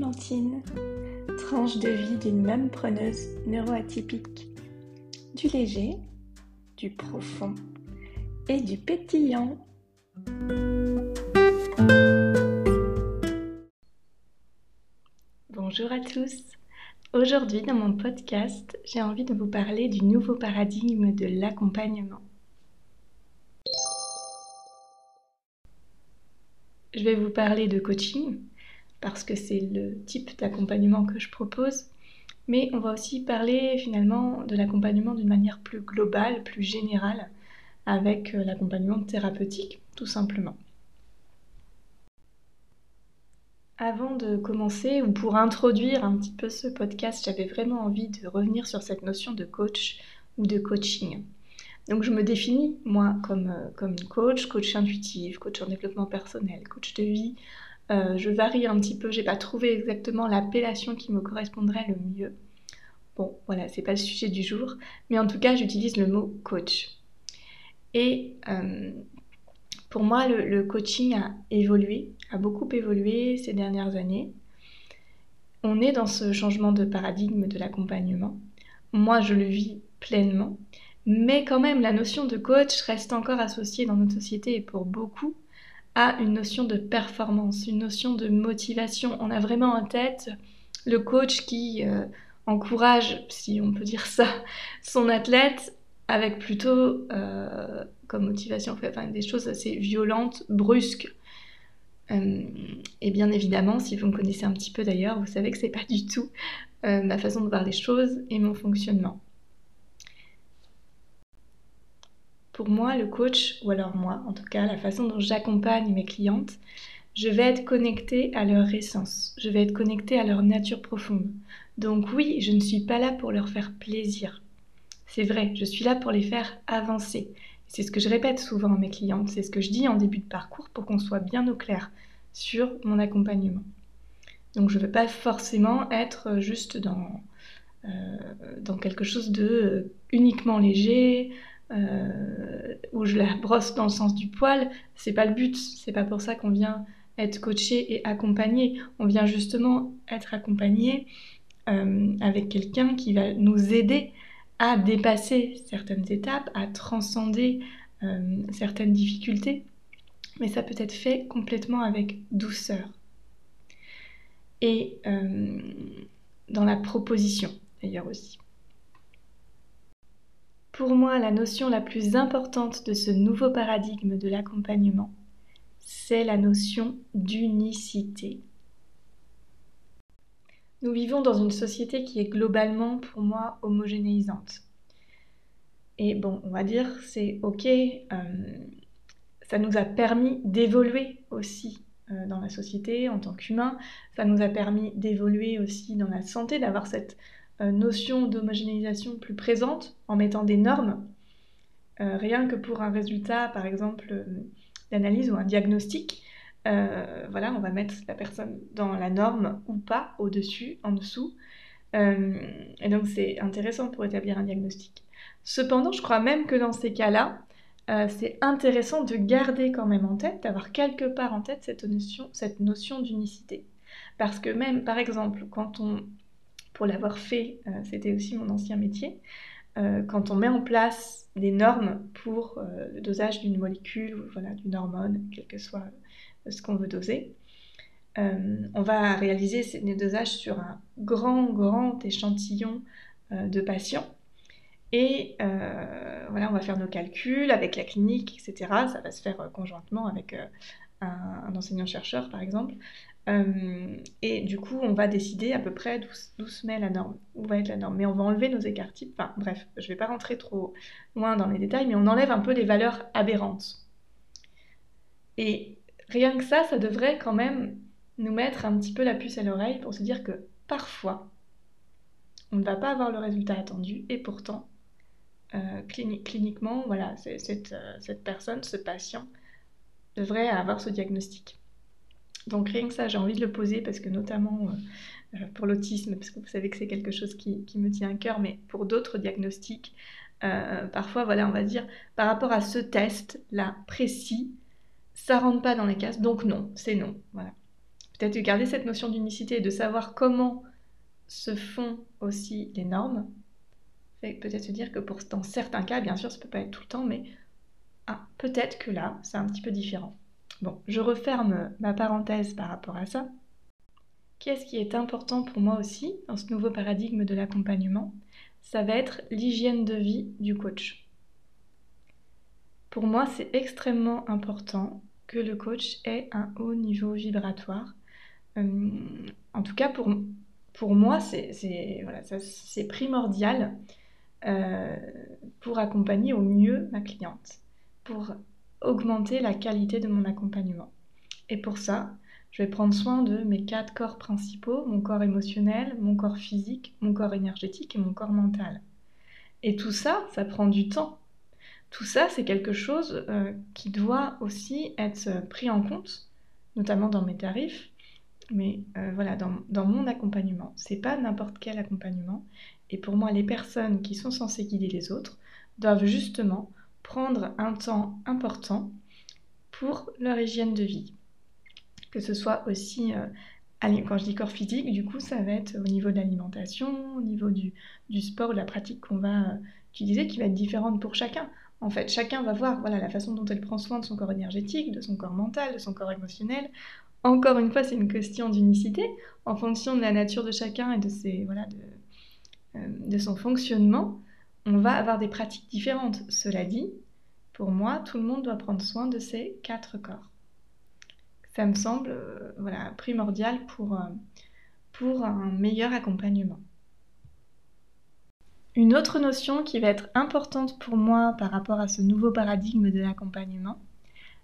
Tranche de vie d'une même preneuse neuroatypique. Du léger, du profond et du pétillant. Bonjour à tous. Aujourd'hui dans mon podcast, j'ai envie de vous parler du nouveau paradigme de l'accompagnement. Je vais vous parler de coaching parce que c'est le type d'accompagnement que je propose, mais on va aussi parler finalement de l'accompagnement d'une manière plus globale, plus générale, avec euh, l'accompagnement thérapeutique tout simplement. Avant de commencer, ou pour introduire un petit peu ce podcast, j'avais vraiment envie de revenir sur cette notion de coach ou de coaching. Donc je me définis, moi, comme, euh, comme coach, coach intuitif, coach en développement personnel, coach de vie. Euh, je varie un petit peu, j'ai pas trouvé exactement l'appellation qui me correspondrait le mieux. Bon, voilà, c'est pas le sujet du jour, mais en tout cas, j'utilise le mot coach. Et euh, pour moi, le, coaching a évolué, a beaucoup évolué ces dernières années. On est dans ce changement de paradigme de l'accompagnement. Moi, je le vis pleinement. Mais quand même, la notion de coach reste encore associée dans notre société et pour beaucoup à une notion de performance, une notion de motivation. On a vraiment en tête le coach qui euh, encourage, si on peut dire ça, son athlète avec plutôt euh, comme motivation enfin, des choses assez violentes, brusques. Euh, et bien évidemment, si vous me connaissez un petit peu d'ailleurs, vous savez que c'est pas du tout ma façon de voir les choses et mon fonctionnement. Pour moi, le coach, ou alors moi en tout cas, la façon dont j'accompagne mes clientes, je vais être connectée à leur essence, je vais être connectée à leur nature profonde. Donc oui, je ne suis pas là pour leur faire plaisir. C'est vrai, je suis là pour les faire avancer. C'est ce que je répète souvent à mes clientes, c'est ce que je dis en début de parcours pour qu'on soit bien au clair sur mon accompagnement. Donc je ne veux pas forcément être juste dans, euh, dans quelque chose de euh, uniquement léger, euh, où je la brosse dans le sens du poil, c'est pas le but, c'est pas pour ça qu'on vient être coaché et accompagné. On vient justement être accompagné euh, avec quelqu'un qui va nous aider à dépasser certaines étapes, à transcender euh, certaines difficultés. Mais ça peut être fait complètement avec douceur. Et dans la proposition, d'ailleurs aussi. Pour moi, la notion la plus importante de ce nouveau paradigme de l'accompagnement, c'est la notion d'unicité. Nous vivons dans une société qui est globalement, pour moi, homogénéisante. Et bon, on va dire, c'est ok, euh, ça nous a permis d'évoluer aussi euh, dans la société en tant qu'humain, ça nous a permis d'évoluer aussi dans la santé, d'avoir cette notion d'homogénéisation plus présente en mettant des normes, euh, rien que pour un résultat, par exemple, euh, d'analyse ou un diagnostic. voilà, on va mettre la personne dans la norme ou pas, au-dessus, en dessous. et donc c'est intéressant pour établir un diagnostic. Cependant, je crois même que dans ces cas-là, c'est intéressant de garder quand même en tête, d'avoir quelque part en tête cette notion, cette notion d'unicité. Parce que même, par exemple, quand on pour l'avoir fait, euh, c'était aussi mon ancien métier. Euh, quand on met en place des normes pour euh, le dosage d'une molécule voilà, d'une hormone, quel que soit ce qu'on veut doser, on va réaliser ces dosages sur un grand, grand échantillon de patients. Et voilà, on va faire nos calculs avec la clinique, etc. Ça va se faire conjointement avec un enseignant-chercheur, par exemple. Euh, et du coup, on va décider à peu près d'où se met la norme, où va être la norme. Mais on va enlever nos écarts types. Enfin, bref, je ne vais pas rentrer trop loin dans les détails, mais on enlève un peu les valeurs aberrantes. Et rien que ça, ça devrait quand même nous mettre un petit peu la puce à l'oreille pour se dire que parfois, on ne va pas avoir le résultat attendu, et pourtant, euh, cliniquement, voilà, euh, cette personne, ce patient, devrait avoir ce diagnostic. Donc rien que ça, j'ai envie de le poser parce que notamment euh, euh, pour l'autisme, parce que vous savez que c'est quelque chose qui, me tient à cœur, mais pour d'autres diagnostics, euh, parfois, voilà, on va dire, par rapport à ce test-là précis, ça rentre pas dans les cases, donc non, c'est non. Voilà. peut-être de garder cette notion d'unicité et de savoir comment se font aussi les normes, peut-être se dire que dans certains cas, bien sûr, ça peut pas être tout le temps, mais ah, peut-être que là, c'est un petit peu différent. Bon, je referme ma parenthèse par rapport à ça. Qu'est-ce qui est important pour moi aussi dans ce nouveau paradigme de l'accompagnement? Ça va être l'hygiène de vie du coach. Pour moi, c'est extrêmement important que le coach ait un haut niveau vibratoire. Euh, en tout cas, pour, moi, c'est primordial euh, pour accompagner au mieux ma cliente, augmenter la qualité de mon accompagnement. Et pour ça, je vais prendre soin de mes quatre corps principaux, mon corps émotionnel, mon corps physique, mon corps énergétique et mon corps mental. Et tout ça, ça prend du temps. Tout ça, c'est quelque chose euh, qui doit aussi être pris en compte, notamment dans mes tarifs, mais euh, voilà, dans, dans, mon accompagnement. C'est pas n'importe quel accompagnement. Et pour moi, les personnes qui sont censées guider les autres doivent justement prendre un temps important pour leur hygiène de vie. Que ce soit aussi, euh, quand je dis corps physique, du coup, ça va être au niveau de l'alimentation, au niveau du, du sport, de la pratique qu'on va euh, utiliser, qui va être différente pour chacun. En fait, chacun va voir voilà, la façon dont elle prend soin de son corps énergétique, de son corps mental, de son corps émotionnel. Encore une fois, c'est une question d'unicité en fonction de la nature de chacun et de, ses, voilà, de, euh, de son fonctionnement on va avoir des pratiques différentes. Cela dit, pour moi, tout le monde doit prendre soin de ses quatre corps. Ça me semble euh, voilà, primordial pour, euh, pour un meilleur accompagnement. Une autre notion qui va être importante pour moi par rapport à ce nouveau paradigme de l'accompagnement,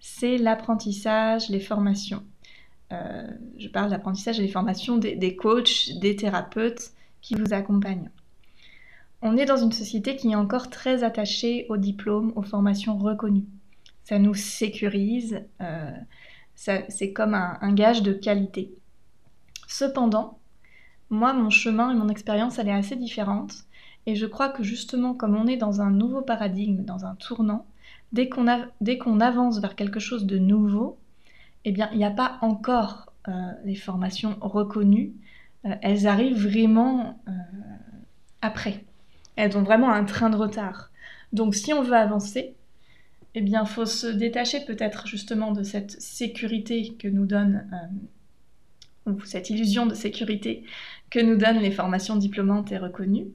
c'est l'apprentissage, les formations. Euh, je parle d'apprentissage et les formations des coachs, des thérapeutes qui vous accompagnent. On est dans une société qui est encore très attachée aux diplômes, aux formations reconnues. Ça nous sécurise, euh, c'est comme un, gage de qualité. Cependant, moi, mon chemin et mon expérience, elle est assez différente. Et je crois que justement, comme on est dans un nouveau paradigme, dans un tournant, dès qu'on avance vers quelque chose de nouveau, eh bien, il n'y a pas encore euh, les formations reconnues. Euh, elles arrivent vraiment après. Elles ont vraiment un train de retard. Donc si on veut avancer, eh bien, faut se détacher peut-être justement de cette sécurité que nous donne, euh, ou cette illusion de sécurité que nous donnent les formations diplômantes et reconnues,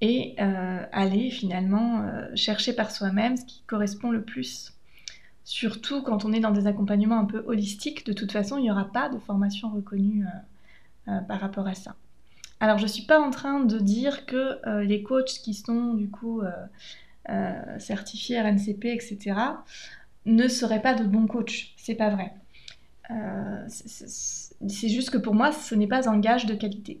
et euh, aller finalement euh, chercher par soi-même ce qui correspond le plus. Surtout quand on est dans des accompagnements un peu holistiques, de toute façon, il n'y aura pas de formation reconnue par rapport à ça. Alors, je ne suis pas en train de dire que euh, les coachs qui sont du coup euh, euh, certifiés RNCP, etc., ne seraient pas de bons coachs. C'est pas vrai. c'est juste que pour moi, ce n'est pas un gage de qualité.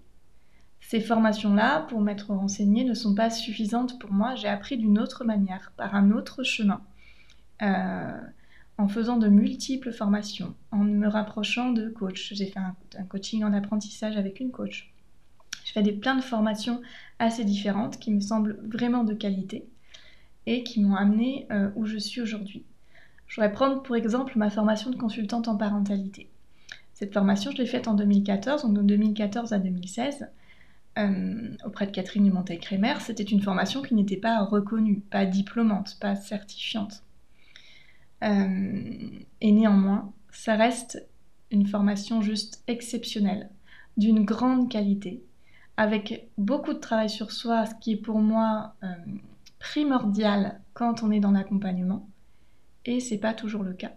Ces formations-là, pour m'être renseignée, ne sont pas suffisantes pour moi. J'ai appris d'une autre manière, par un autre chemin, en faisant de multiples formations, en me rapprochant de coachs. J'ai fait un coaching en apprentissage avec une coach je fais des, plein de formations assez différentes qui me semblent vraiment de qualité et qui m'ont amené euh, où je suis aujourd'hui. Je voudrais prendre pour exemple ma formation de consultante en parentalité. Cette formation, je l'ai faite en 2014, donc de 2014 à 2016, euh, auprès de Catherine Dumontet-Crémer. C'était une formation qui n'était pas reconnue, pas diplômante, pas certifiante. Euh, et néanmoins, ça reste une formation juste exceptionnelle, d'une grande qualité, avec beaucoup de travail sur soi, ce qui est pour moi euh, primordial quand on est dans l'accompagnement. Et c'est pas toujours le cas.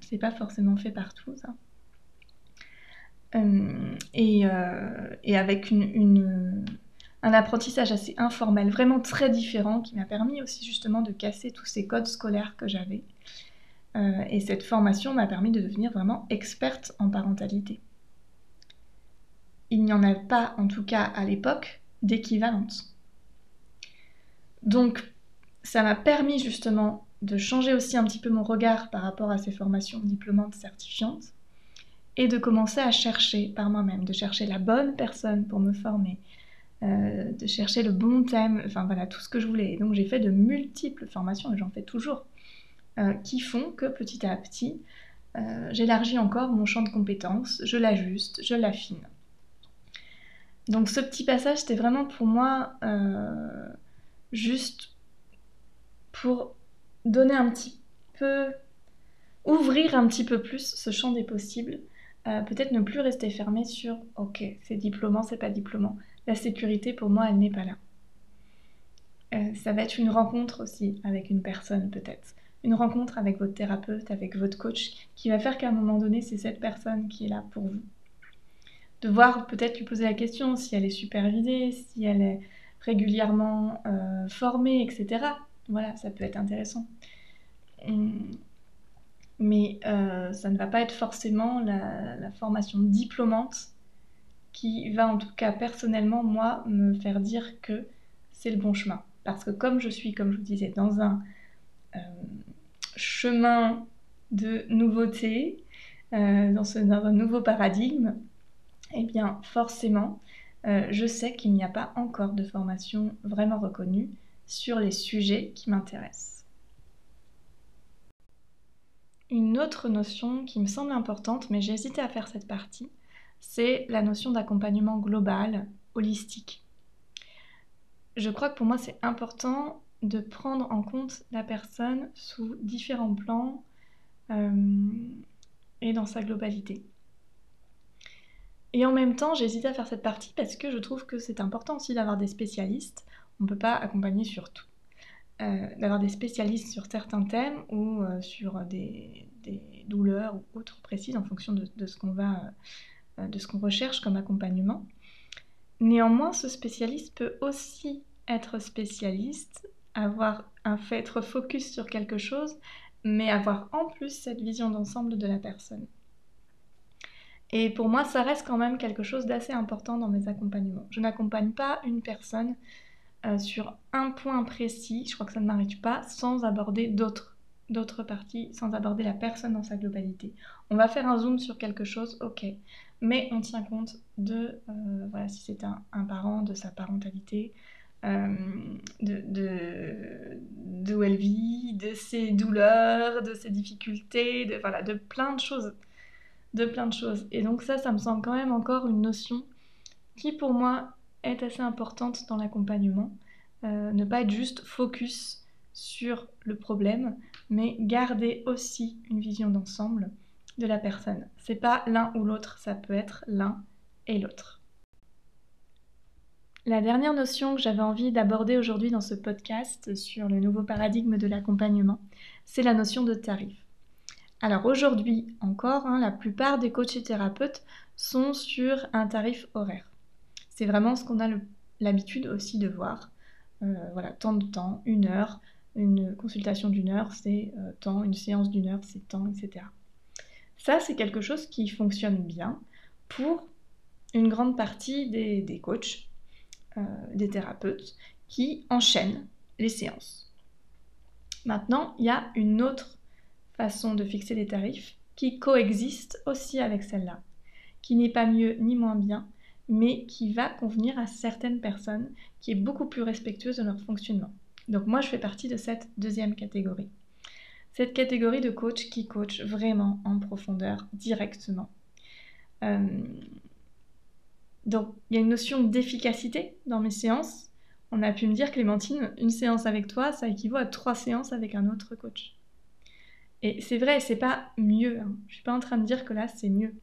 C'est pas forcément fait partout, ça. Euh, euh, et, avec un apprentissage assez informel, vraiment très différent, qui m'a permis aussi justement de casser tous ces codes scolaires que j'avais. et cette formation m'a permis de devenir vraiment experte en parentalité il n'y en a pas, en tout cas à l'époque, d'équivalente. Donc, ça m'a permis justement de changer aussi un petit peu mon regard par rapport à ces formations diplômantes certifiantes et de commencer à chercher par moi-même, de chercher la bonne personne pour me former, euh, de chercher le bon thème, enfin voilà, tout ce que je voulais. Et donc j'ai fait de multiples formations, et j'en fais toujours, euh, qui font que petit à petit, euh, j'élargis encore mon champ de compétences, je l'ajuste, je l'affine. Donc ce petit passage, c'était vraiment pour moi euh, juste pour donner un petit peu, ouvrir un petit peu plus ce champ des possibles. Euh, peut-être ne plus rester fermé sur ok, c'est diplômant, c'est pas diplômant. La sécurité, pour moi, elle n'est pas là. Euh, ça va être une rencontre aussi avec une personne, peut-être. Une rencontre avec votre thérapeute, avec votre coach, qui va faire qu'à un moment donné, c'est cette personne qui est là pour vous de voir peut-être lui poser la question si elle est supervisée, si elle est régulièrement euh, formée, etc. Voilà, ça peut être intéressant. Hum, mais euh, ça ne va pas être forcément la, formation diplômante qui va en tout cas personnellement, moi, me faire dire que c'est le bon chemin. Parce que comme je suis, comme je vous disais, dans un euh, chemin de nouveauté, dans, ce, dans un nouveau paradigme, eh bien forcément, euh, je sais qu'il n'y a pas encore de formation vraiment reconnue sur les sujets qui m'intéressent. Une autre notion qui me semble importante, mais j'ai hésité à faire cette partie, c'est la notion d'accompagnement global, holistique. Je crois que pour moi c'est important de prendre en compte la personne sous différents plans euh, et dans sa globalité. Et en même temps, j'ai hésité à faire cette partie parce que je trouve que c'est important aussi d'avoir des spécialistes. On ne peut pas accompagner sur tout. Euh, d'avoir des spécialistes sur certains thèmes ou euh, sur des, douleurs ou autres précises en fonction de, ce qu'on va, euh, de ce qu'on recherche comme accompagnement. Néanmoins, ce spécialiste peut aussi être spécialiste, avoir un fait, être focus sur quelque chose, mais avoir en plus cette vision d'ensemble de la personne. Et pour moi, ça reste quand même quelque chose d'assez important dans mes accompagnements. Je n'accompagne pas une personne euh, sur un point précis, je crois que ça ne m'arrive pas, sans aborder d'autres d'autres parties, sans aborder la personne dans sa globalité. On va faire un zoom sur quelque chose, ok, mais on tient compte de, euh, voilà, si c'est un, parent, de sa parentalité, euh, de, d'où elle vit, de ses douleurs, de ses difficultés, de, voilà, de plein de choses de plein de choses. Et donc ça, ça me semble quand même encore une notion qui pour moi est assez importante dans l'accompagnement. Euh, ne pas être juste focus sur le problème, mais garder aussi une vision d'ensemble de la personne. C'est pas l'un ou l'autre, ça peut être l'un et l'autre. La dernière notion que j'avais envie d'aborder aujourd'hui dans ce podcast sur le nouveau paradigme de l'accompagnement, c'est la notion de tarif. Alors aujourd'hui encore, hein, la plupart des coachs et thérapeutes sont sur un tarif horaire. C'est vraiment ce qu'on a l'habitude aussi de voir. Euh, voilà, tant de temps, une heure, une consultation d'une heure, c'est euh, temps, une séance d'une heure, c'est temps, etc. Ça, c'est quelque chose qui fonctionne bien pour une grande partie des, coachs, euh, des thérapeutes, qui enchaînent les séances. Maintenant, il y a une autre façon de fixer les tarifs qui coexiste aussi avec celle-là, qui n'est pas mieux ni moins bien, mais qui va convenir à certaines personnes, qui est beaucoup plus respectueuse de leur fonctionnement. Donc moi, je fais partie de cette deuxième catégorie. Cette catégorie de coach qui coach vraiment en profondeur, directement. Euh, donc il y a une notion d'efficacité dans mes séances. On a pu me dire, Clémentine, une séance avec toi, ça équivaut à trois séances avec un autre coach. Et c'est vrai, c'est pas mieux. Hein. Je suis pas en train de dire que là c'est mieux.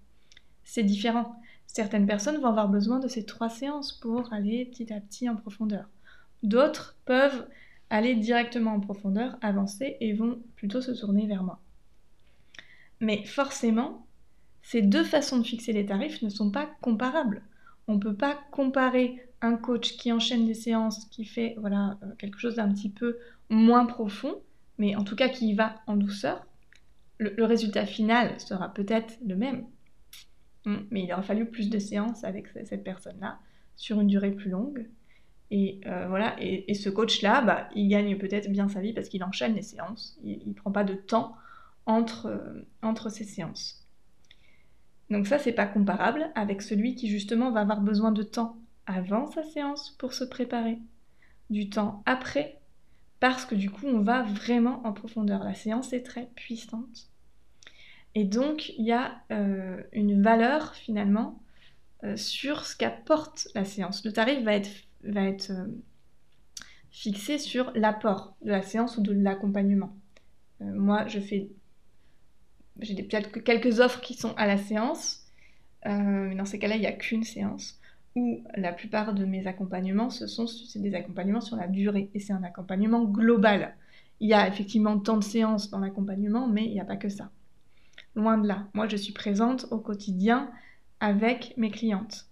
C'est différent. Certaines personnes vont avoir besoin de ces trois séances pour aller petit à petit en profondeur. D'autres peuvent aller directement en profondeur, avancer et vont plutôt se tourner vers moi. Mais forcément, ces deux façons de fixer les tarifs ne sont pas comparables. On ne peut pas comparer un coach qui enchaîne des séances, qui fait voilà, euh, quelque chose d'un petit peu moins profond, mais en tout cas qui va en douceur, le, résultat final sera peut-être le même. Hmm, mais il aura fallu plus de séances avec cette personne-là sur une durée plus longue. Et euh, voilà, et, ce coach-là, bah, il gagne peut-être bien sa vie parce qu'il enchaîne les séances. Il ne prend pas de temps entre, euh, entre ces séances. Donc ça, c'est pas comparable avec celui qui justement va avoir besoin de temps avant sa séance pour se préparer, du temps après parce que du coup on va vraiment en profondeur. La séance est très puissante. Et donc, il y a euh, une valeur finalement euh, sur ce qu'apporte la séance. Le tarif va être, euh, fixé sur l'apport de la séance ou de l'accompagnement. moi, je fais. J'ai peut-être quelques offres qui sont à la séance, mais dans ces cas-là, il n'y a qu'une séance. Ou la plupart de mes accompagnements, ce sont des accompagnements sur la durée. Et c'est un accompagnement global. Il y a effectivement tant de séances dans l'accompagnement, mais il n'y a pas que ça. Loin de là. Moi, je suis présente au quotidien avec mes clientes.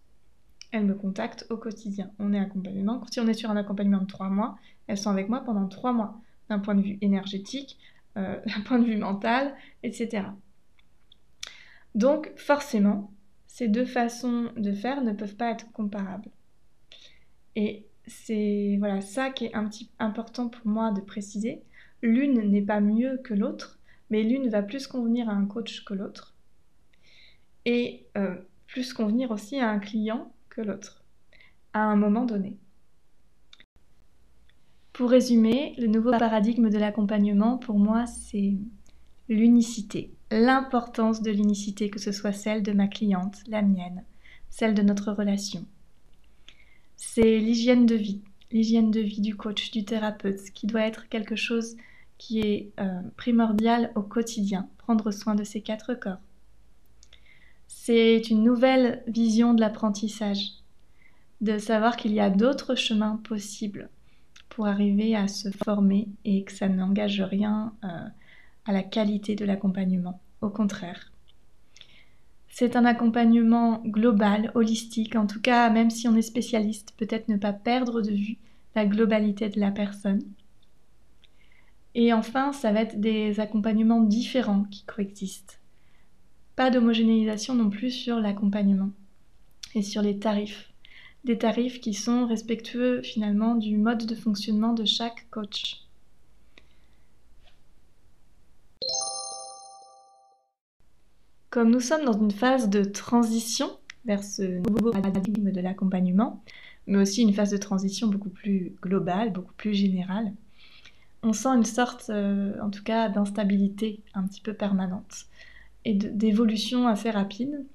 Elles me contactent au quotidien. On est accompagnement. Si on est sur un accompagnement de trois mois, elles sont avec moi pendant trois mois, d'un point de vue énergétique, euh, d'un point de vue mental, etc. Donc, forcément, ces deux façons de faire ne peuvent pas être comparables. Et c'est voilà ça qui est un petit important pour moi de préciser. L'une n'est pas mieux que l'autre, mais l'une va plus convenir à un coach que l'autre, et euh, plus convenir aussi à un client que l'autre, à un moment donné. Pour résumer, le nouveau paradigme de l'accompagnement, pour moi, c'est l'unicité, l'importance de l'unicité, que ce soit celle de ma cliente, la mienne, celle de notre relation. C'est l'hygiène de vie, l'hygiène de vie du coach, du thérapeute, qui doit être quelque chose qui est euh, primordial au quotidien, prendre soin de ces quatre corps. C'est une nouvelle vision de l'apprentissage, de savoir qu'il y a d'autres chemins possibles pour arriver à se former et que ça n'engage rien euh, à la qualité de l'accompagnement. Au contraire. C'est un accompagnement global, holistique, en tout cas, même si on est spécialiste, peut-être ne pas perdre de vue la globalité de la personne et enfin, ça va être des accompagnements différents qui coexistent. Pas d'homogénéisation non plus sur l'accompagnement et sur les tarifs. Des tarifs qui sont respectueux finalement du mode de fonctionnement de chaque coach. Comme nous sommes dans une phase de transition vers ce nouveau paradigme de l'accompagnement, mais aussi une phase de transition beaucoup plus globale, beaucoup plus générale, on sent une sorte, euh, en tout cas, d'instabilité un petit peu permanente et d'évolution assez rapide.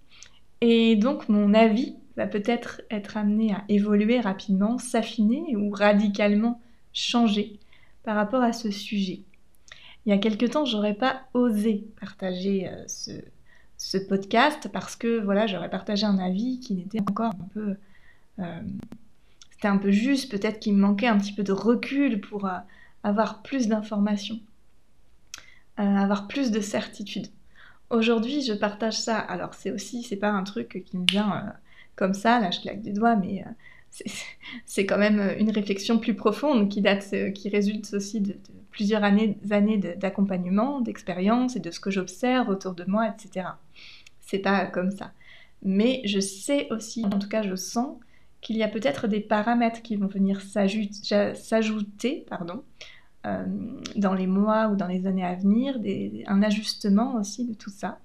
Et donc mon avis va peut-être être amené à évoluer rapidement, s'affiner ou radicalement changer par rapport à ce sujet. Il y a quelque temps, j'aurais pas osé partager euh, ce, podcast parce que voilà, j'aurais partagé un avis qui n'était encore un peu, euh, c'était un peu juste, peut-être qu'il me manquait un petit peu de recul pour avoir plus d'informations, euh, avoir plus de certitude. Aujourd'hui, je partage ça. Alors, c'est aussi, c'est pas un truc qui me vient euh, comme ça, là, je claque des doigts, mais euh, c'est quand même une réflexion plus profonde qui date, qui résulte aussi de, plusieurs années, d'accompagnement, d'expérience et de ce que j'observe autour de moi, etc. C'est pas comme ça. Mais je sais aussi, en tout cas, je sens qu'il y a peut-être des paramètres qui vont venir s'ajouter pardon, euh, dans les mois ou dans les années à venir, un ajustement aussi de tout ça.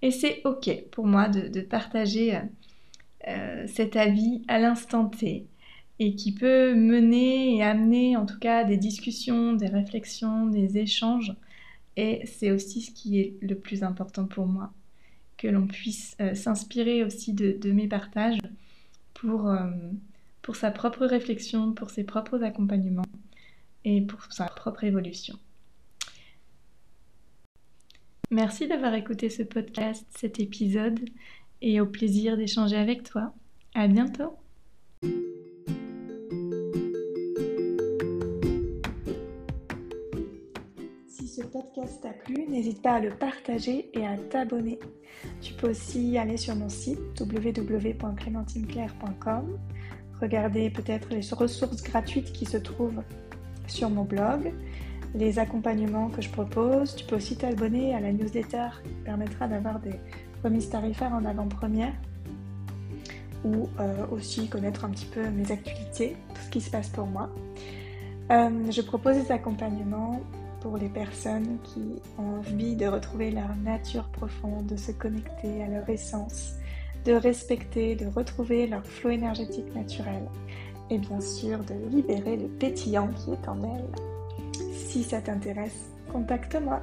Et c'est OK pour moi de, partager euh, cet avis à l'instant T et qui peut mener et amener en tout cas des discussions, des réflexions, des échanges. Et c'est aussi ce qui est le plus important pour moi, que l'on puisse euh, s'inspirer aussi de, mes partages pour, euh, pour sa propre réflexion, pour ses propres accompagnements et pour sa propre évolution. Merci d'avoir écouté ce podcast, cet épisode, et au plaisir d'échanger avec toi. À bientôt! Podcast t'a plu, n'hésite pas à le partager et à t'abonner. Tu peux aussi aller sur mon site www.clémentineclair.com, regarder peut-être les ressources gratuites qui se trouvent sur mon blog, les accompagnements que je propose. Tu peux aussi t'abonner à la newsletter qui permettra d'avoir des remises tarifaires en avant-première ou euh, aussi connaître un petit peu mes actualités, tout ce qui se passe pour moi. Euh, je propose des accompagnements pour les personnes qui ont envie de retrouver leur nature profonde, de se connecter à leur essence, de respecter, de retrouver leur flot énergétique naturel et bien sûr de libérer le pétillant qui est en elles. Si ça t'intéresse, contacte-moi.